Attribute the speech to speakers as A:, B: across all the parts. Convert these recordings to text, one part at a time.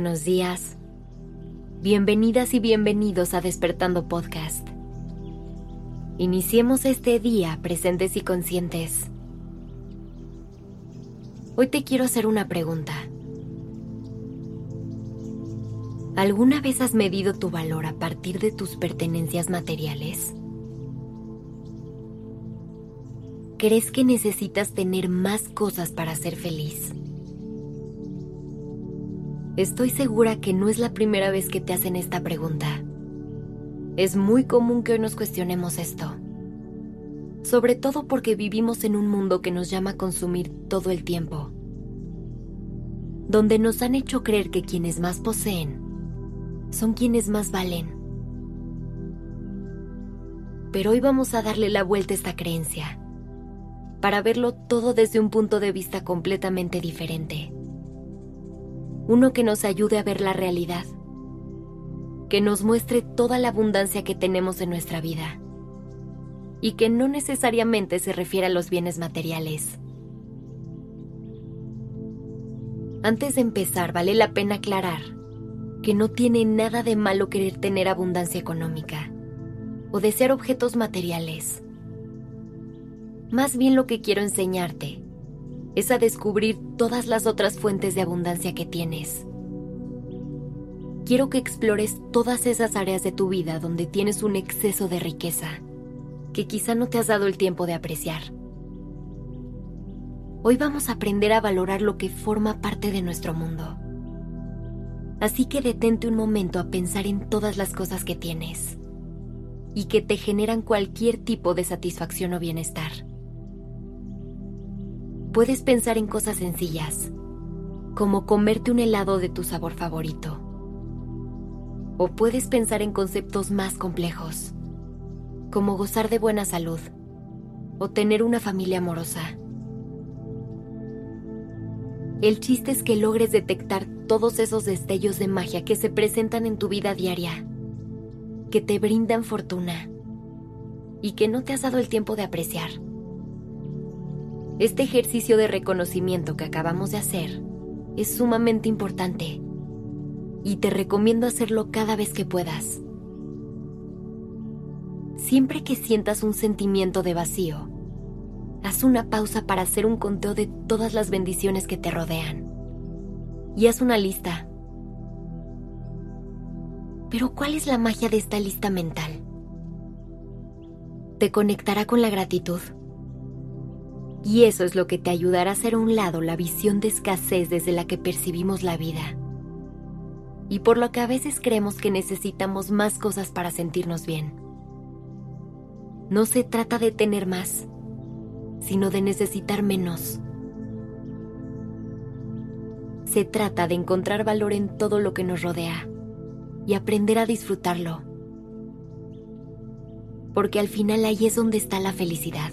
A: buenos días. Bienvenidas y bienvenidos a Despertando Podcast. Iniciemos este día presentes y conscientes. Hoy te quiero hacer una pregunta. ¿Alguna vez has medido tu valor a partir de tus pertenencias materiales? ¿Crees que necesitas tener más cosas para ser feliz? Estoy segura que no es la primera vez que te hacen esta pregunta. Es muy común que hoy nos cuestionemos esto. Sobre todo porque vivimos en un mundo que nos llama a consumir todo el tiempo. Donde nos han hecho creer que quienes más poseen son quienes más valen. Pero hoy vamos a darle la vuelta a esta creencia para verlo todo desde un punto de vista completamente diferente uno que nos ayude a ver la realidad, que nos muestre toda la abundancia que tenemos en nuestra vida y que no necesariamente se refiere a los bienes materiales. Antes de empezar, vale la pena aclarar que no tiene nada de malo querer tener abundancia económica o desear objetos materiales. Más bien lo que quiero enseñarte es a descubrir todas las otras fuentes de abundancia que tienes. Quiero que explores todas esas áreas de tu vida donde tienes un exceso de riqueza que quizá no te has dado el tiempo de apreciar. Hoy vamos a aprender a valorar lo que forma parte de nuestro mundo. Así que detente un momento a pensar en todas las cosas que tienes y que te generan cualquier tipo de satisfacción o bienestar puedes pensar en cosas sencillas, como comerte un helado de tu sabor favorito. O puedes pensar en conceptos más complejos, como gozar de buena salud o tener una familia amorosa. El chiste es que logres detectar todos esos destellos de magia que se presentan en tu vida diaria, que te brindan fortuna y que no te has dado el tiempo de apreciar. Este ejercicio de reconocimiento que acabamos de hacer es sumamente importante y te recomiendo hacerlo cada vez que puedas. Siempre que sientas un sentimiento de vacío, haz una pausa para hacer un conteo de todas las bendiciones que te rodean y haz una lista. Pero ¿cuál es la magia de esta lista mental? Te conectará con la gratitud y eso es lo que te ayudará a hacer a un lado la visión de escasez desde la que percibimos la vida. Y por lo que a veces creemos que necesitamos más cosas para sentirnos bien. No se trata de tener más, sino de necesitar menos. Se trata de encontrar valor en todo lo que nos rodea y aprender a disfrutarlo. Porque al final ahí es donde está la felicidad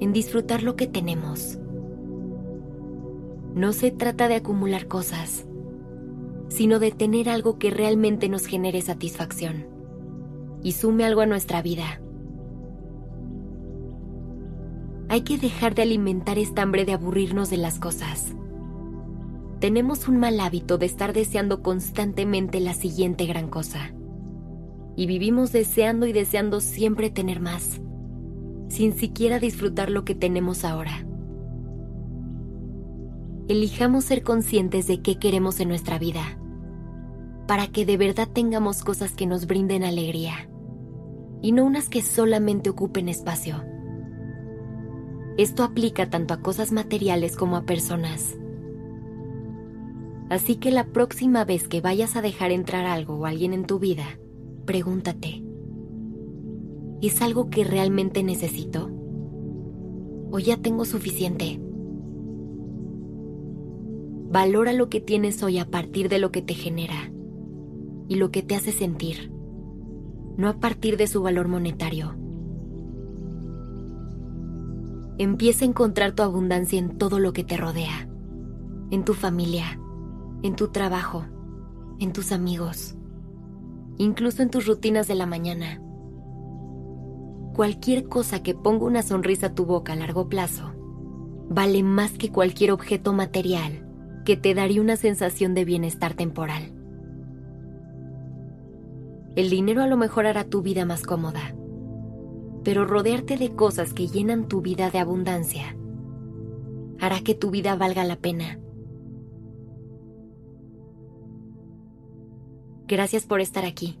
A: en disfrutar lo que tenemos. No se trata de acumular cosas, sino de tener algo que realmente nos genere satisfacción y sume algo a nuestra vida. Hay que dejar de alimentar esta hambre de aburrirnos de las cosas. Tenemos un mal hábito de estar deseando constantemente la siguiente gran cosa. Y vivimos deseando y deseando siempre tener más sin siquiera disfrutar lo que tenemos ahora. Elijamos ser conscientes de qué queremos en nuestra vida, para que de verdad tengamos cosas que nos brinden alegría, y no unas que solamente ocupen espacio. Esto aplica tanto a cosas materiales como a personas. Así que la próxima vez que vayas a dejar entrar algo o alguien en tu vida, pregúntate, ¿Es algo que realmente necesito? ¿O ya tengo suficiente? Valora lo que tienes hoy a partir de lo que te genera y lo que te hace sentir, no a partir de su valor monetario. Empieza a encontrar tu abundancia en todo lo que te rodea, en tu familia, en tu trabajo, en tus amigos, incluso en tus rutinas de la mañana cualquier cosa que ponga una sonrisa a tu boca a largo plazo vale más que cualquier objeto material que te daría una sensación de bienestar temporal. El dinero a lo mejor hará tu vida más cómoda, pero rodearte de cosas que llenan tu vida de abundancia hará que tu vida valga la pena. Gracias por estar aquí.